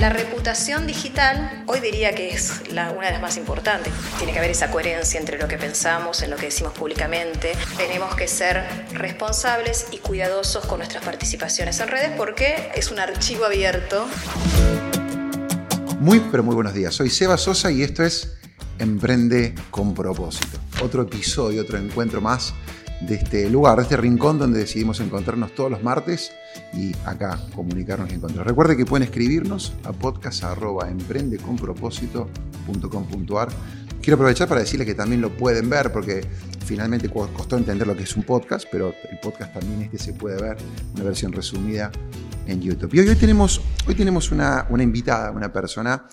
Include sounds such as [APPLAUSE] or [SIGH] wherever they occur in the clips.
La reputación digital hoy diría que es una de las más importantes. Tiene que haber esa coherencia entre lo que pensamos, en lo que decimos públicamente. Tenemos que ser responsables y cuidadosos con nuestras participaciones en redes porque es un archivo abierto. Muy, pero muy buenos días. Soy Seba Sosa y esto es Emprende con propósito. Otro episodio, otro encuentro más de este lugar, de este rincón donde decidimos encontrarnos todos los martes y acá comunicarnos y encontrar. Recuerde que pueden escribirnos a podcast.emprendeconpropósito.com.ar. Quiero aprovechar para decirles que también lo pueden ver porque finalmente costó entender lo que es un podcast, pero el podcast también este se puede ver, una versión resumida en YouTube. Y hoy, tenemos, hoy tenemos una, una invitada, una persona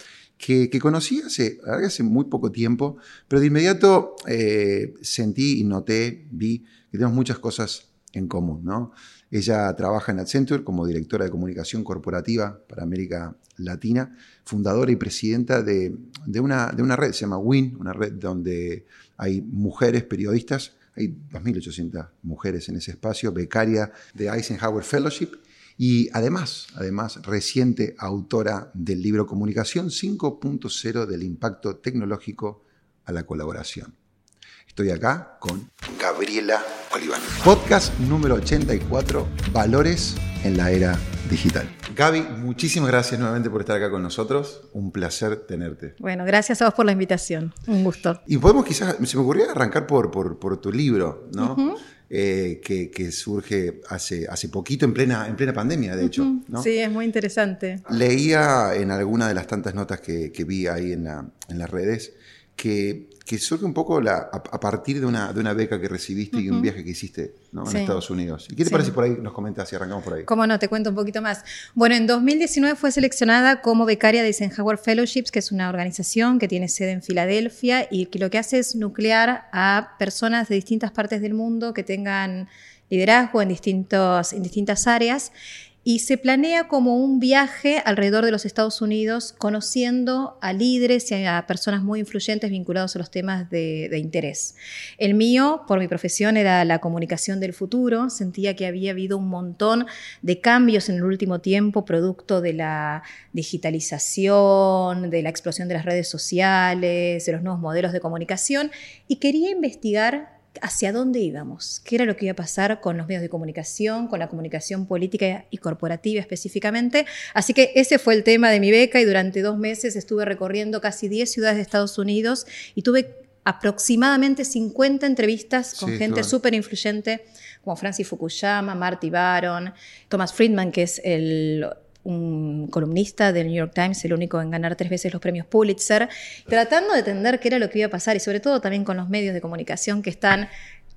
que, conocí hace, hace muy poco tiempo, pero de inmediato eh, sentí y noté, vi que tenemos muchas cosas en común. ¿no? Ella trabaja en Accenture como directora de comunicación corporativa para América Latina, fundadora y presidenta de, una, de una red, se llama WIN, una red donde hay mujeres periodistas, hay 2.800 mujeres en ese espacio, becaria de Eisenhower Fellowship y además, además, reciente autora del libro Comunicación 5.0 del impacto tecnológico a la colaboración. Estoy acá con Gabriela Oliván. Podcast número 84, Valores en la era digital. Gaby, muchísimas gracias nuevamente por estar acá con nosotros. Un placer tenerte. Bueno, gracias a vos por la invitación. Un gusto. Y podemos quizás, se me ocurrió arrancar por, por, tu libro, ¿no? Eh, que, surge hace, hace poquito, en plena, en plena pandemia, de hecho. Sí, es muy interesante. Leía en alguna de las tantas notas que, vi ahí en, en las redes que que surge un poco la, a, partir de una, de una beca que recibiste y un viaje que hiciste en Estados Unidos. ¿Y qué te parece por ahí? Nos comentas y arrancamos por ahí. Cómo no, te cuento un poquito más. Bueno, en 2019 fue seleccionada como becaria de Eisenhower Fellowships, que es una organización que tiene sede en Filadelfia y que lo que hace es nuclear a personas de distintas partes del mundo que tengan liderazgo en, distintos, en distintas áreas y se planea como un viaje alrededor de los Estados Unidos, conociendo a líderes y a personas muy influyentes vinculados a los temas de, interés. El mío, por mi profesión, era la comunicación del futuro. Sentía que había habido un montón de cambios en el último tiempo, producto de la digitalización, de la explosión de las redes sociales, de los nuevos modelos de comunicación, y quería investigar hacia dónde íbamos, qué era lo que iba a pasar con los medios de comunicación, con la comunicación política y corporativa específicamente. Así que ese fue el tema de mi beca y durante dos meses estuve recorriendo casi 10 ciudades de Estados Unidos y tuve aproximadamente 50 entrevistas con gente súper influyente como Francis Fukuyama, Marty Baron, Thomas Friedman, que es el un columnista del New York Times, el único en ganar tres veces los premios Pulitzer, tratando de entender qué era lo que iba a pasar y sobre todo también con los medios de comunicación que están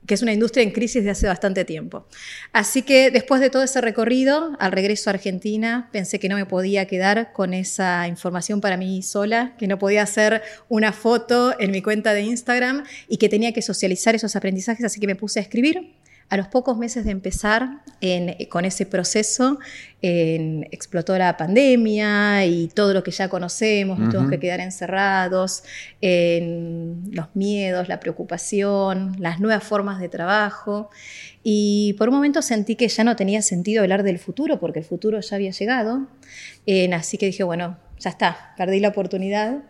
que es una industria en crisis de hace bastante tiempo. Así que después de todo ese recorrido, al regreso a Argentina, pensé que no me podía quedar con esa información para mí sola, que no podía hacer una foto en mi cuenta de Instagram y que tenía que socializar esos aprendizajes, así que me puse a escribir a los pocos meses de empezar con ese proceso, explotó la pandemia y todo lo que ya conocemos, nos tuvimos que quedar encerrados, en los miedos, la preocupación, las nuevas formas de trabajo. Y por un momento sentí que ya no tenía sentido hablar del futuro, porque el futuro ya había llegado. así que dije, bueno, ya está, perdí la oportunidad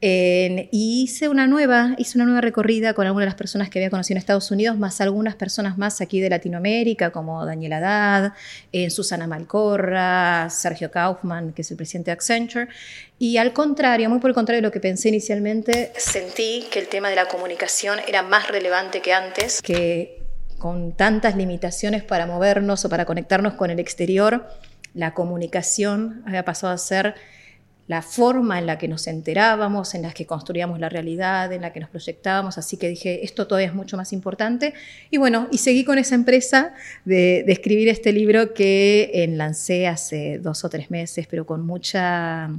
y hice una nueva, hice una nueva recorrida con algunas de las personas que había conocido en Estados Unidos, más algunas personas más aquí de Latinoamérica, como Daniel Haddad, eh, Susana Malcorra, Sergio Kaufman, que es el presidente de Accenture. Y al contrario, muy por el contrario de lo que pensé inicialmente, sentí que el tema de la comunicación era más relevante que antes, que con tantas limitaciones para movernos o para conectarnos con el exterior, la comunicación había pasado a ser la forma en la que nos enterábamos, en la que construíamos la realidad, en la que nos proyectábamos, así que dije, esto todavía es mucho más importante. Y bueno, y seguí con esa empresa de, escribir este libro que eh, lancé hace dos o tres meses, pero con, mucha,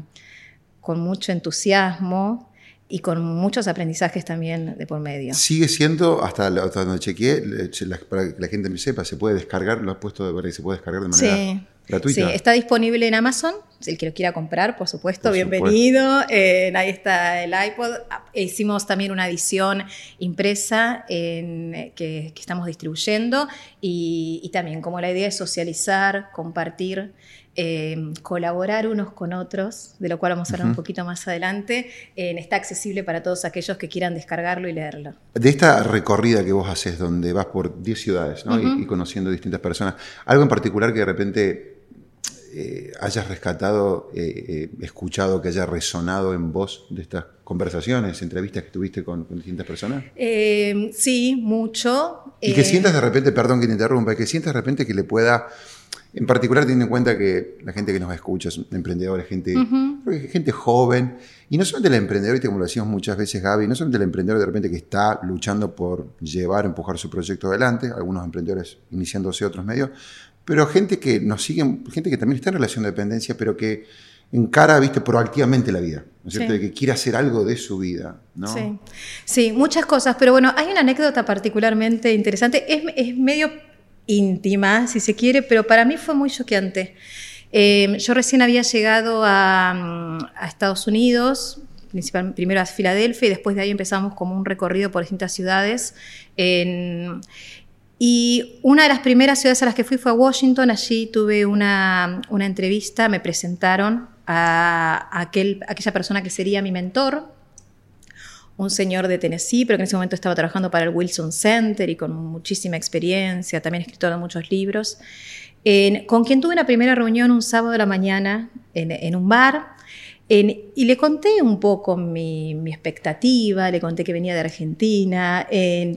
con mucho entusiasmo y con muchos aprendizajes también de por medio. Sigue siendo, hasta, donde chequeé, para que la gente me sepa, se puede descargar, lo has puesto de verdad, se puede descargar de manera... Sí Sí, está disponible en Amazon. Si el que lo quiera comprar, por supuesto, bienvenido. Eh, ahí está el iPod. Hicimos también una edición impresa que, estamos distribuyendo y, también como la idea es socializar, compartir eh, colaborar unos con otros, de lo cual vamos a hablar un poquito más adelante. está accesible para todos aquellos que quieran descargarlo y leerlo. De esta recorrida que vos haces, donde vas por 10 ciudades y, conociendo distintas personas, algo en particular que de repente eh, hayas rescatado, eh, eh, escuchado, que haya resonado en vos de estas conversaciones, entrevistas que tuviste con, distintas personas? sí, mucho. Y que sientas de repente, perdón que te interrumpa, que sientas de repente que le pueda en particular, teniendo en cuenta que la gente que nos escucha es emprendedores, gente, gente joven, y no solamente el emprendedor, como lo decimos muchas veces, Gaby, no solamente el emprendedor de repente que está luchando por llevar, empujar su proyecto adelante, algunos emprendedores iniciándose otros medios, pero gente que nos sigue, gente que también está en relación de dependencia, pero que encara, viste, proactivamente la vida, ¿no es cierto? De que quiere hacer algo de su vida, ¿no? Sí. sí, muchas cosas, pero bueno, hay una anécdota particularmente interesante, es, es medio íntima, si se quiere, pero para mí fue muy choqueante. Eh, yo recién había llegado a, a Estados Unidos, primero a Filadelfia y después de ahí empezamos como un recorrido por distintas ciudades. En, y una de las primeras ciudades a las que fui fue a Washington. Allí tuve una, una entrevista, me presentaron a, aquel, aquella persona que sería mi mentor, un señor de Tennessee, pero que en ese momento estaba trabajando para el Wilson Center y con muchísima experiencia, también escritor de muchos libros, con quien tuve una primera reunión un sábado de la mañana en un bar y le conté un poco mi, expectativa, le conté que venía de Argentina.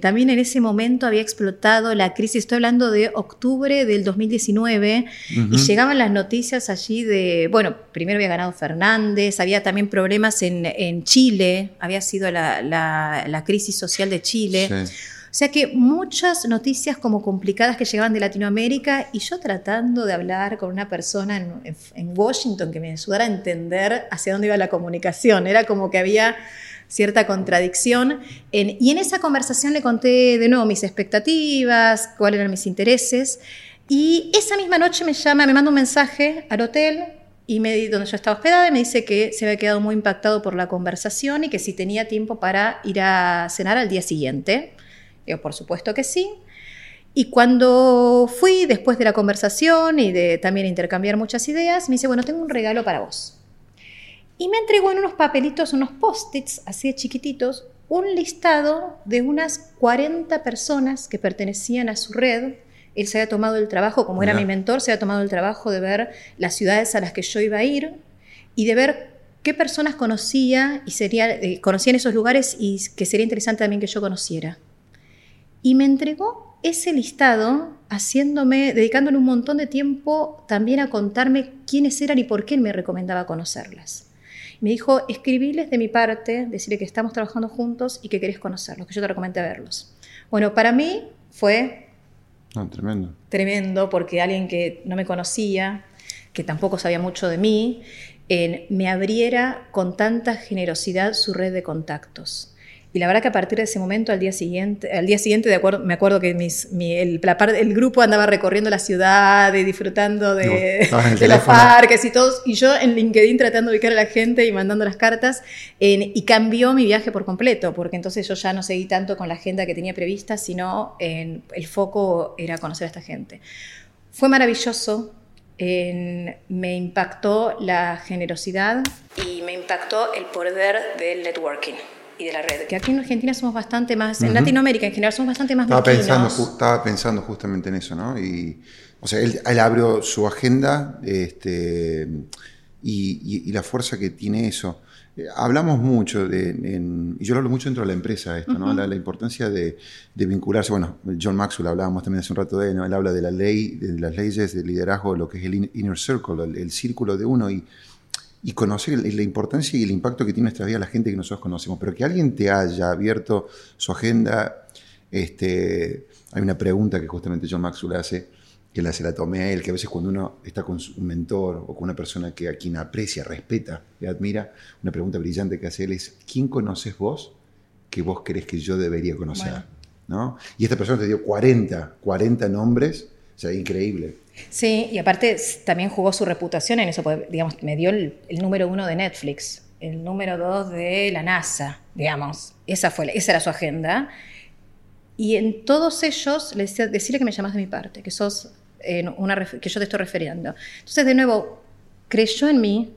también en ese momento había explotado la crisis, estoy hablando de octubre del 2019, y llegaban las noticias allí de, bueno, primero había ganado Fernández, había también problemas en, Chile, había sido la, crisis social de Chile. O sea que muchas noticias como complicadas que llegaban de Latinoamérica y yo tratando de hablar con una persona en, Washington que me ayudara a entender hacia dónde iba la comunicación. Era como que había cierta contradicción. y en esa conversación le conté de nuevo mis expectativas, cuáles eran mis intereses. Y esa misma noche me llama, me manda un mensaje al hotel y me, donde yo estaba hospedada y me dice que se había quedado muy impactado por la conversación y que si tenía tiempo para ir a cenar al día siguiente. Digo, por supuesto que sí. Y cuando fui, después de la conversación y de también intercambiar muchas ideas, me dice, bueno, tengo un regalo para vos. Y me entregó en unos papelitos, unos post-its así de chiquititos, un listado de unas 40 personas que pertenecían a su red. Él se había tomado el trabajo, como era mi mentor, se había tomado el trabajo de ver las ciudades a las que yo iba a ir y de ver qué personas conocía y sería, eh, conocían esos lugares y que sería interesante también que yo conociera y me entregó ese listado haciéndome, dedicándole un montón de tiempo también a contarme quiénes eran y por qué él me recomendaba conocerlas. Me dijo, escribirles de mi parte, decirle que estamos trabajando juntos y que querés conocerlos, que yo te recomendé verlos. Bueno, para mí fue... tremendo. Tremendo, porque alguien que no me conocía, que tampoco sabía mucho de mí, me abriera con tanta generosidad su red de contactos. Y la verdad que a partir de ese momento, al día siguiente, al día siguiente de acuerdo, me acuerdo que mis, el, el, grupo andaba recorriendo la ciudad y disfrutando de, [LAUGHS] los parques y todos, y yo en LinkedIn tratando de ubicar a la gente y mandando las cartas, y cambió mi viaje por completo, porque entonces yo ya no seguí tanto con la agenda que tenía prevista, sino en, el foco era conocer a esta gente. Fue maravilloso, me impactó la generosidad y me impactó el poder del networking y de la red. Que aquí en Argentina somos bastante más, en Latinoamérica en general somos bastante más estaba pensando Estaba pensando justamente en eso, ¿no? Y, o sea, él, abrió su agenda este, y, la fuerza que tiene eso. Eh, hablamos mucho, de, y yo lo hablo mucho dentro de la empresa, esto, ¿no? La, importancia de, vincularse. Bueno, John Maxwell hablábamos también hace un rato de él, ¿no? Él habla de la ley, de las leyes de liderazgo, lo que es el inner circle, el, el círculo de uno. y y conocer la importancia y el impacto que tiene nuestra vida la gente que nosotros conocemos. Pero que alguien te haya abierto su agenda, este, hay una pregunta que justamente John Maxwell hace, que la se la tomé a él, que a veces cuando uno está con un mentor o con una persona que a quien aprecia, respeta y admira, una pregunta brillante que hace él es, ¿quién conoces vos que vos crees que yo debería conocer? ¿No? Y esta persona te dio 40, 40 nombres, sea, increíble. Sí, y aparte también jugó su reputación en eso, digamos, me dio el, número uno de Netflix, el número dos de la NASA, digamos. Esa, fue, esa era su agenda. Y en todos ellos le decía, decirle que me llamas de mi parte, que sos una, que yo te estoy refiriendo. Entonces, de nuevo, creyó en mí,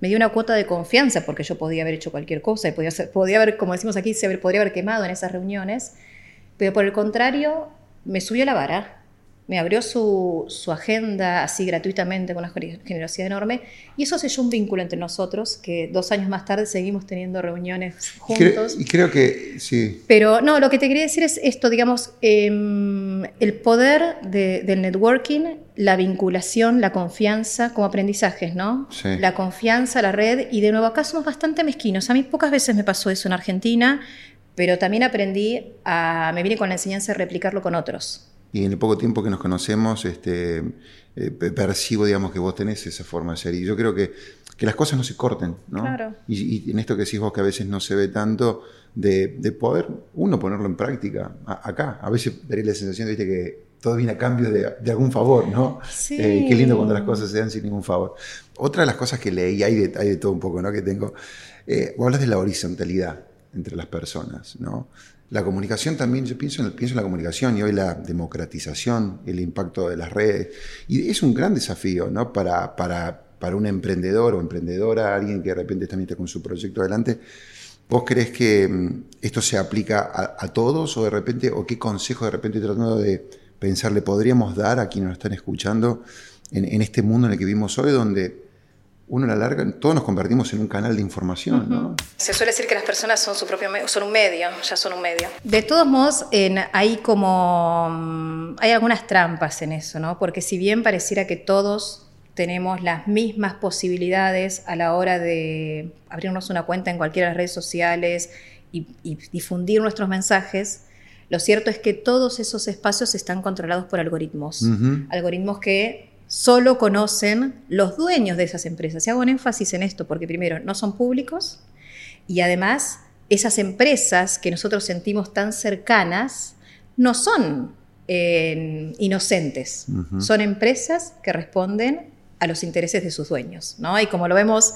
me dio una cuota de confianza porque yo podía haber hecho cualquier cosa y podía, podía haber, como decimos aquí, se podría haber quemado en esas reuniones, pero por el contrario, me subió la vara me abrió su, agenda así gratuitamente con una generosidad enorme y eso selló un vínculo entre nosotros que dos años más tarde seguimos teniendo reuniones juntos. Y creo, que sí. Pero no, lo que te quería decir es esto, digamos, em, el poder del networking, la vinculación, la confianza como aprendizajes, ¿no? La confianza, la red y de nuevo acá somos bastante mezquinos. A mí pocas veces me pasó eso en Argentina, pero también aprendí a, me vine con la enseñanza de replicarlo con otros y en el poco tiempo que nos conocemos este, eh, percibo, digamos, que vos tenés esa forma de ser. Y yo creo que, que las cosas no se corten, ¿no? Claro. Y, en esto que decís vos que a veces no se ve tanto, de, de poder uno ponerlo en práctica acá. A veces daría la sensación, de que todo viene a cambio de, de algún favor, ¿no? Sí. Eh, qué lindo cuando las cosas se dan sin ningún favor. Otra de las cosas que leí, hay de, hay de todo un poco, ¿no? Que tengo, eh, vos hablas de la horizontalidad entre las personas, ¿no? La comunicación también, yo pienso en, la comunicación y hoy la democratización, el impacto de las redes. Y es un gran desafío ¿no? para, para, para un emprendedor o emprendedora, alguien que de repente también está con su proyecto adelante. ¿Vos crees que mm, esto se aplica a, todos o de repente, o qué consejo de repente tratando de pensar le podríamos dar a quienes nos están escuchando en, en este mundo en el que vivimos hoy, donde uno a la larga, todos nos convertimos en un canal de información, ¿no? Se suele decir que las personas son su propio son un medio, ya son un medio. De todos modos, en, hay como mm, hay algunas trampas en eso, ¿no? Porque si bien pareciera que todos tenemos las mismas posibilidades a la hora de abrirnos una cuenta en cualquiera de las redes sociales y, difundir nuestros mensajes, lo cierto es que todos esos espacios están controlados por algoritmos. Algoritmos que solo conocen los dueños de esas empresas. Y hago un énfasis en esto porque primero no son públicos y además esas empresas que nosotros sentimos tan cercanas no son eh, inocentes, son empresas que responden a los intereses de sus dueños. ¿no? Y como lo vemos,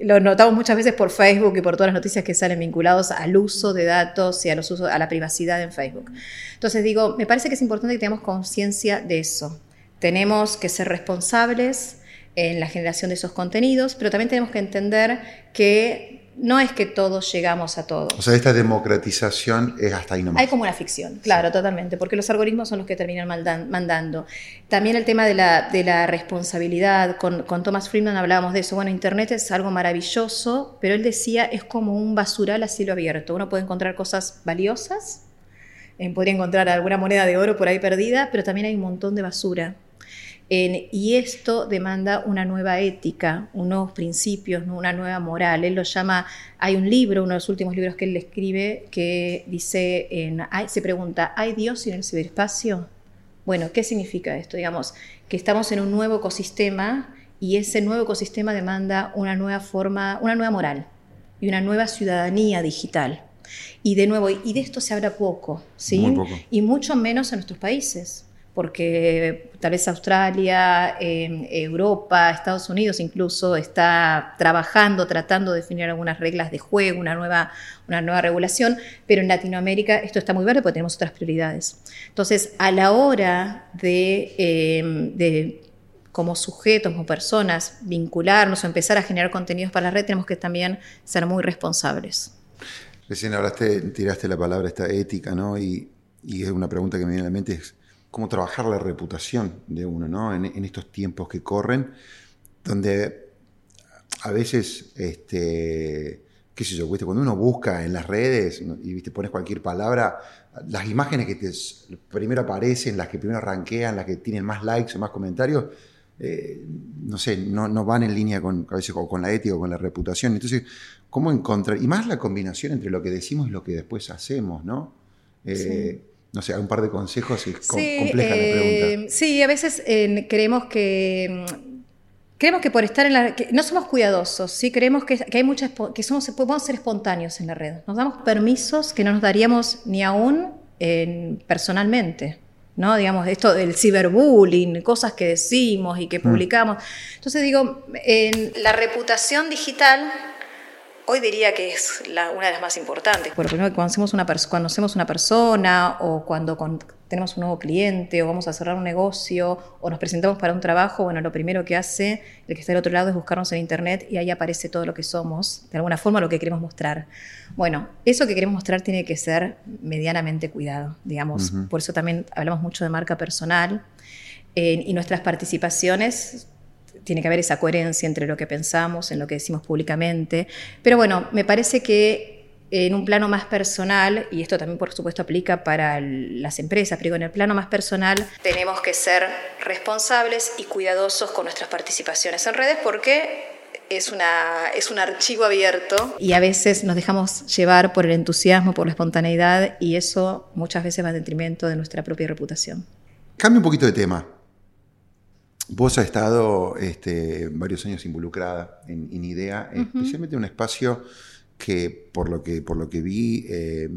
lo notamos muchas veces por Facebook y por todas las noticias que salen vinculados al uso de datos y a, los usos, a la privacidad en Facebook. Entonces digo, me parece que es importante que tengamos conciencia de eso. Tenemos que ser responsables en la generación de esos contenidos, pero también tenemos que entender que no es que todos llegamos a todo. O sea, esta democratización es hasta ahí nomás. Hay como una ficción, claro, totalmente, porque los algoritmos son los que terminan mandando. También el tema de la, de la responsabilidad, con, con, Thomas Friedman hablábamos de eso. Bueno, Internet es algo maravilloso, pero él decía es como un basural a cielo abierto. Uno puede encontrar cosas valiosas, eh, podría encontrar alguna moneda de oro por ahí perdida, pero también hay un montón de basura y esto demanda una nueva ética, unos principios, una nueva moral. Él lo llama, hay un libro, uno de los últimos libros que él escribe, que dice, en, se pregunta, ¿hay Dios en el ciberespacio? Bueno, ¿qué significa esto? Digamos, que estamos en un nuevo ecosistema y ese nuevo ecosistema demanda una nueva forma, una nueva moral y una nueva ciudadanía digital. Y de nuevo, y de esto se habla poco, ¿sí? Y mucho menos en nuestros países porque tal vez Australia, em, Europa, Estados Unidos incluso está trabajando, tratando de definir algunas reglas de juego, una nueva, una nueva regulación, pero en Latinoamérica esto está muy verde porque tenemos otras prioridades. Entonces, a la hora de, em, de como sujetos, como personas, vincularnos o empezar a generar contenidos para la red, tenemos que también ser muy responsables. Recién hablaste, tiraste la palabra esta ética, ¿no? Y, es una pregunta que me viene a la mente, cómo trabajar la reputación de uno, ¿no? En, estos tiempos que corren, donde a veces, este, qué sé yo, cuando uno busca en las redes y pones cualquier palabra, las imágenes que te primero aparecen, las que primero ranquean, las que tienen más likes o más comentarios, eh, no sé, no, van en línea con, a veces, con la ética o con la reputación. Entonces, ¿cómo encontrar? Y más la combinación entre lo que decimos y lo que después hacemos, ¿no? Eh, no sé, un par de consejos y compleja la pregunta. Eh, sí, a veces creemos que creemos que por estar en la no somos cuidadosos, sí creemos que, hay muchas que somos podemos ser espontáneos en la red. Nos damos permisos que no nos daríamos ni aún personalmente. ¿no? Digamos, esto del ciberbullying, cosas que decimos y que mm. publicamos. Entonces digo, en la reputación digital Hoy diría que es una de las más importantes. Por primero, cuando hacemos una, cuando hacemos una persona o cuando tenemos un nuevo cliente o vamos a cerrar un negocio o nos presentamos para un trabajo, bueno, lo primero que hace el que está del otro lado es buscarnos en internet y ahí aparece todo lo que somos, de alguna forma lo que queremos mostrar. Bueno, eso que queremos mostrar tiene que ser medianamente cuidado, digamos. Por eso también hablamos mucho de marca personal eh, y nuestras participaciones tiene que haber esa coherencia entre lo que pensamos, en lo que decimos públicamente. Pero bueno, me parece que en un plano más personal, y esto también por supuesto aplica para las empresas, pero en el plano más personal tenemos que ser responsables y cuidadosos con nuestras participaciones en redes porque es, una, es un archivo abierto y a veces nos dejamos llevar por el entusiasmo, por la espontaneidad y eso muchas veces va en detrimento de nuestra propia reputación. Cambio un poquito de tema. Vos has estado este, varios años involucrada en, IDEA, especialmente en un espacio que, por lo que, por lo que vi, eh,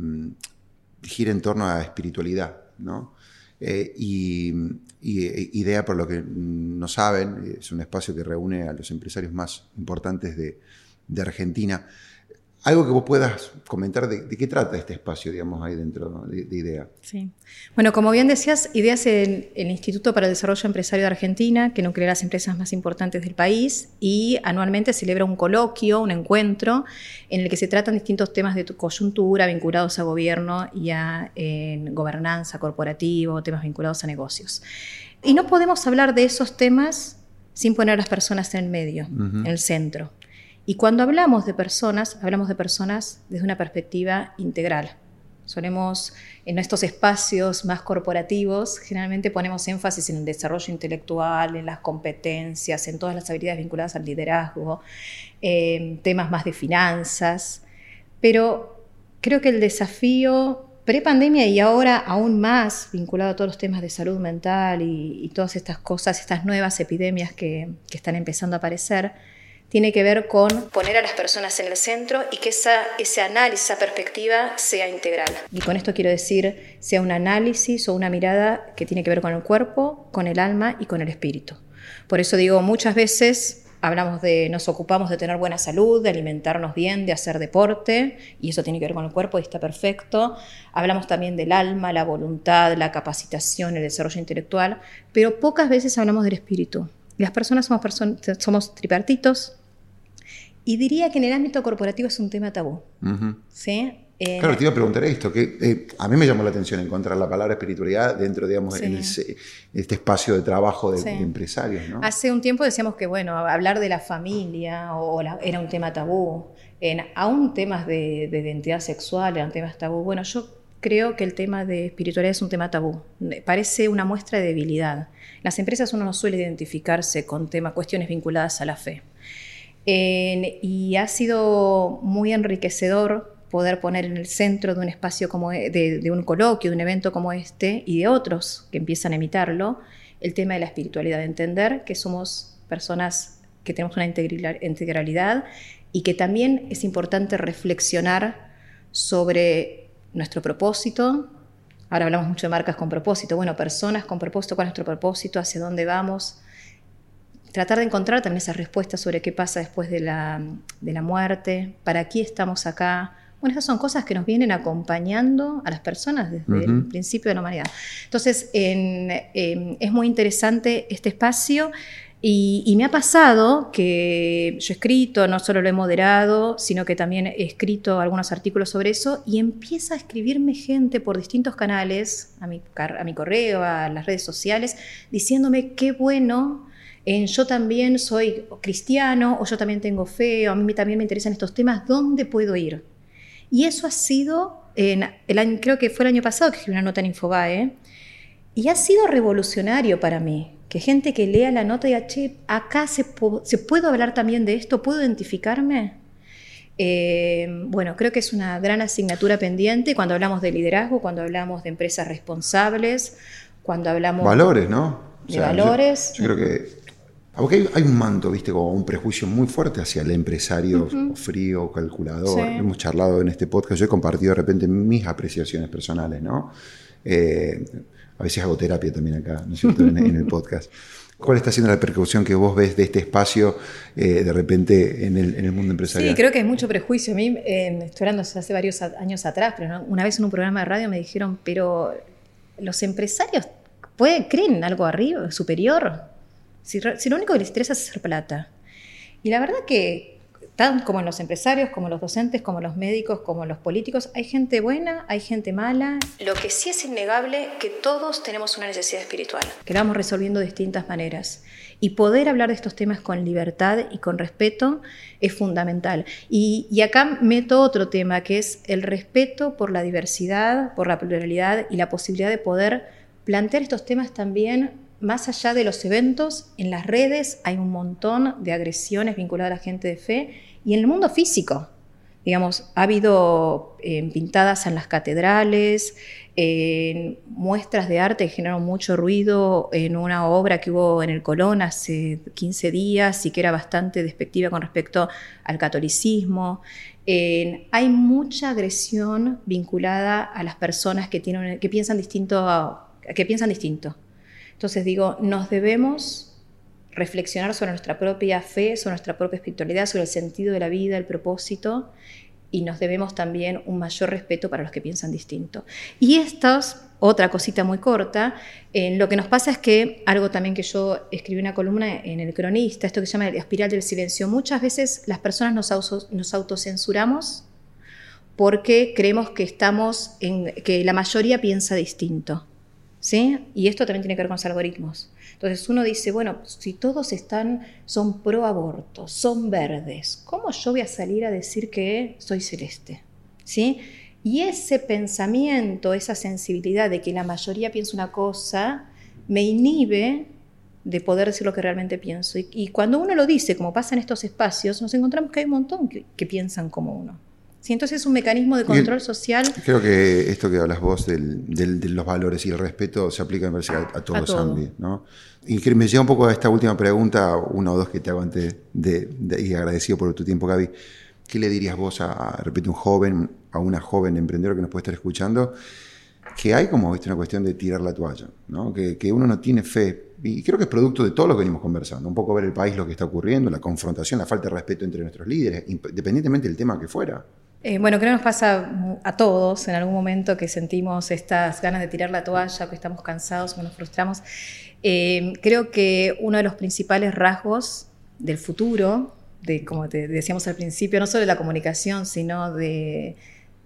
gira en torno a espiritualidad, ¿no? Eh, y, e, IDEA, por lo que no saben, es un espacio que reúne a los empresarios más importantes de, de Argentina. Algo que vos puedas comentar de, qué trata este espacio, digamos, ahí dentro de, IDEA. Sí. Bueno, como bien decías, IDEA es el, Instituto para el Desarrollo Empresario de Argentina, que nuclea las empresas más importantes del país y anualmente celebra un coloquio, un encuentro, en el que se tratan distintos temas de coyuntura vinculados a gobierno y a gobernanza corporativa, temas vinculados a negocios. Y no podemos hablar de esos temas sin poner a las personas en el medio, en el centro. Y cuando hablamos de personas, hablamos de personas desde una perspectiva integral. Solemos, en estos espacios más corporativos, generalmente ponemos énfasis en el desarrollo intelectual, en las competencias, en todas las habilidades vinculadas al liderazgo, en temas más de finanzas. Pero creo que el desafío pre-pandemia y ahora aún más vinculado a todos los temas de salud mental y, todas estas cosas, estas nuevas epidemias que, que están empezando a aparecer, tiene que ver con poner a las personas en el centro y que esa, ese análisis, esa perspectiva sea integral. Y con esto quiero decir, sea un análisis o una mirada que tiene que ver con el cuerpo, con el alma y con el espíritu. Por eso digo, muchas veces hablamos de, nos ocupamos de tener buena salud, de alimentarnos bien, de hacer deporte, y eso tiene que ver con el cuerpo y está perfecto. Hablamos también del alma, la voluntad, la capacitación, el desarrollo intelectual, pero pocas veces hablamos del espíritu. Las personas somos, somos tripartitos, y diría que en el ámbito corporativo es un tema tabú. ¿sí? claro, te iba a preguntar esto, que eh, a mí me llamó la atención encontrar la palabra espiritualidad dentro, digamos, de este espacio de trabajo de, empresarios. ¿no? Hace un tiempo decíamos que, bueno, hablar de la familia o era un tema tabú. En, aún temas de, identidad sexual eran temas tabú. Bueno, yo creo que el tema de espiritualidad es un tema tabú. Parece una muestra de debilidad. Las empresas uno no suele identificarse con temas, cuestiones vinculadas a la fe y ha sido muy enriquecedor poder poner en el centro de un espacio como e, de, un coloquio, de un evento como este y de otros que empiezan a imitarlo, el tema de la espiritualidad, de entender que somos personas que tenemos una integralidad y que también es importante reflexionar sobre nuestro propósito. Ahora hablamos mucho de marcas con propósito. Bueno, personas con propósito, ¿cuál es nuestro propósito? ¿Hacia dónde vamos? Tratar de encontrar también esas respuestas sobre qué pasa después de la, muerte, para qué estamos acá. Bueno, esas son cosas que nos vienen acompañando a las personas desde el principio de la humanidad. Entonces, es muy interesante este espacio. Y, me ha pasado que yo he escrito, no solo lo he moderado, sino que también he escrito algunos artículos sobre eso y empieza a escribirme gente por distintos canales, a mi, a mi correo, a las redes sociales, diciéndome qué bueno yo también soy cristiano o yo también tengo fe o a mí también me interesan estos temas, ¿dónde puedo ir? Y eso ha sido, en el año, creo que fue el año pasado que escribí una nota en Infobae, y ha sido revolucionario para mí, que gente que lea la nota diga, che, acá se, se puedo hablar también de esto, ¿puedo identificarme? Eh, bueno, creo que es una gran asignatura pendiente cuando hablamos de liderazgo, cuando hablamos de empresas responsables, cuando hablamos... Valores, ¿no? de valores. yo creo que porque hay, un manto, viste, como un prejuicio muy fuerte hacia el empresario frío, calculador. Hemos charlado en este podcast, yo he compartido de repente mis apreciaciones personales, ¿no? Eh, a veces hago terapia también acá, ¿no es cierto?, en, el podcast. ¿Cuál está siendo la repercusión que vos ves de este espacio eh, de repente en el, mundo empresarial? Sí, creo que hay mucho prejuicio. A mí, eh, estoy hablando hace varios años atrás, pero una vez en un programa de radio me dijeron, pero los empresarios puede, creen algo arriba, superior. Si, si, lo único que les interesa es hacer plata. Y la verdad que tanto como en los empresarios, como los docentes, como los médicos, como los políticos, hay gente buena, hay gente mala. Lo que sí es innegable que todos tenemos una necesidad espiritual, que la vamos resolviendo de distintas maneras. Y poder hablar de estos temas con libertad y con respeto es fundamental. Y, y acá meto otro tema, que es el respeto por la diversidad, por la pluralidad y la posibilidad de poder plantear estos temas también más allá de los eventos, en las redes hay un montón de agresiones vinculadas a la gente de fe y en el mundo físico. Digamos, ha habido eh, pintadas en las catedrales, en muestras de arte que generaron mucho ruido en una obra que hubo en el Colón hace 15 días y que era bastante despectiva con respecto al catolicismo. hay mucha agresión vinculada a las personas que, tienen, que, piensan, distinto, que piensan distinto. Entonces digo, nos debemos reflexionar sobre nuestra propia fe, sobre nuestra propia espiritualidad, sobre el sentido de la vida, el propósito, y nos debemos también un mayor respeto para los que piensan distinto. Y esto es otra cosita muy corta, lo que nos pasa es que algo también que yo escribí una columna en el cronista, esto que se llama la espiral del silencio, muchas veces las personas nos, nos autocensuramos porque creemos que estamos que la mayoría piensa distinto. Y esto también tiene que ver con los algoritmos. Entonces uno dice, bueno, si todos están, son pro aborto, son verdes, ¿cómo yo voy a salir a decir que soy celeste? ¿Sí? Y ese pensamiento, esa sensibilidad de que la mayoría piensa una cosa, me inhibe de poder decir lo que realmente pienso. Y, cuando uno lo dice, como pasa en estos espacios, nos encontramos que hay un montón que piensan como uno. Sí, entonces es un mecanismo de control social. Creo que esto que hablas vos de los valores y el respeto se aplica a, a todos los ámbitos. ¿no? Y me lleva un poco a esta última pregunta, una o dos que te hago antes de, y agradecido por tu tiempo, Gaby. ¿Qué le dirías vos a, repito, un joven, a una joven emprendedora que nos puede estar escuchando? Que hay como ¿viste? una cuestión de tirar la toalla, ¿no? que, que uno no tiene fe. Y creo que es producto de todo lo que venimos conversando. Un poco ver el país, lo que está ocurriendo, la confrontación, la falta de respeto entre nuestros líderes, independientemente del tema que fuera. Eh, bueno, creo que nos pasa a todos en algún momento que sentimos estas ganas de tirar la toalla, que estamos cansados, que nos frustramos. Eh, creo que uno de los principales rasgos del futuro, de, como te decíamos al principio, no solo de la comunicación, sino de,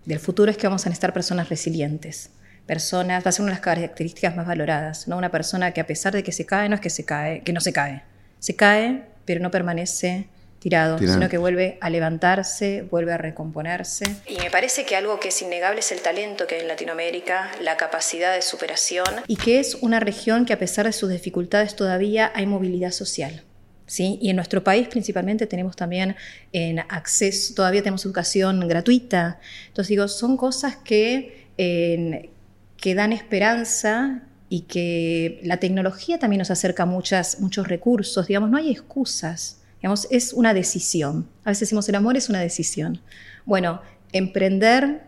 del futuro, es que vamos a necesitar personas resilientes. Personas, va a ser una de las características más valoradas, ¿no? Una persona que a pesar de que se cae, no es que se cae, que no se cae. Se cae, pero no permanece tirado, sino que vuelve a levantarse, vuelve a recomponerse. Y me parece que algo que es innegable es el talento que hay en Latinoamérica, la capacidad de superación y que es una región que a pesar de sus dificultades todavía hay movilidad social. ¿Sí? Y en nuestro país principalmente tenemos también en acceso, todavía tenemos educación gratuita. Entonces digo, son cosas que, que dan esperanza y que la tecnología también nos acerca muchas, muchos recursos. Digamos, no hay excusas es una decisión. A veces decimos el amor es una decisión. Bueno, emprender,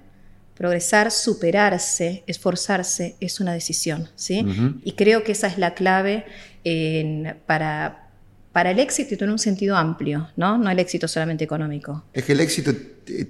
progresar, superarse, esforzarse es una decisión, ¿sí? Y creo que esa es la clave para, para el éxito en un sentido amplio, ¿no? No el éxito solamente económico. Es que el éxito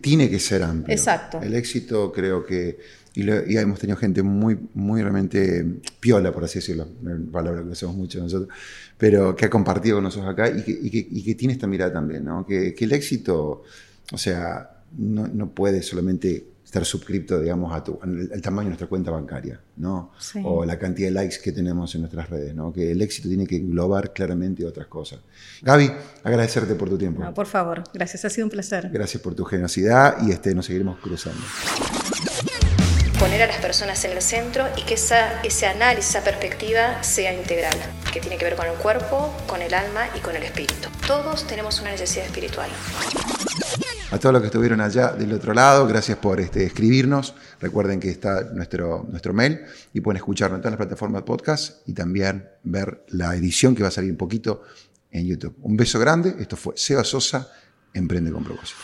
tiene que ser amplio. Exacto. El éxito creo que y, hemos tenido gente muy, muy realmente piola, por así decirlo, una palabra que usamos mucho nosotros, pero que ha compartido con nosotros acá y que, y que, tiene esta mirada también, ¿no? que, que el éxito, o sea, no, no, puede solamente estar suscripto, digamos, a tu, al, tamaño de nuestra cuenta bancaria, ¿no? O la cantidad de likes que tenemos en nuestras redes, ¿no? Que el éxito tiene que englobar claramente otras cosas. Gaby, agradecerte por tu tiempo. No, por favor, gracias, ha sido un placer. Gracias por tu generosidad y este, nos seguiremos cruzando poner a las personas en el centro y que esa, ese análisis, esa perspectiva sea integral, que tiene que ver con el cuerpo, con el alma y con el espíritu. Todos tenemos una necesidad espiritual. A todos los que estuvieron allá del otro lado, gracias por este, escribirnos. Recuerden que está nuestro, nuestro mail y pueden escucharnos en todas las plataformas de podcast y también ver la edición que va a salir un poquito en YouTube. Un beso grande. Esto fue Seba Sosa, Emprende con propósito.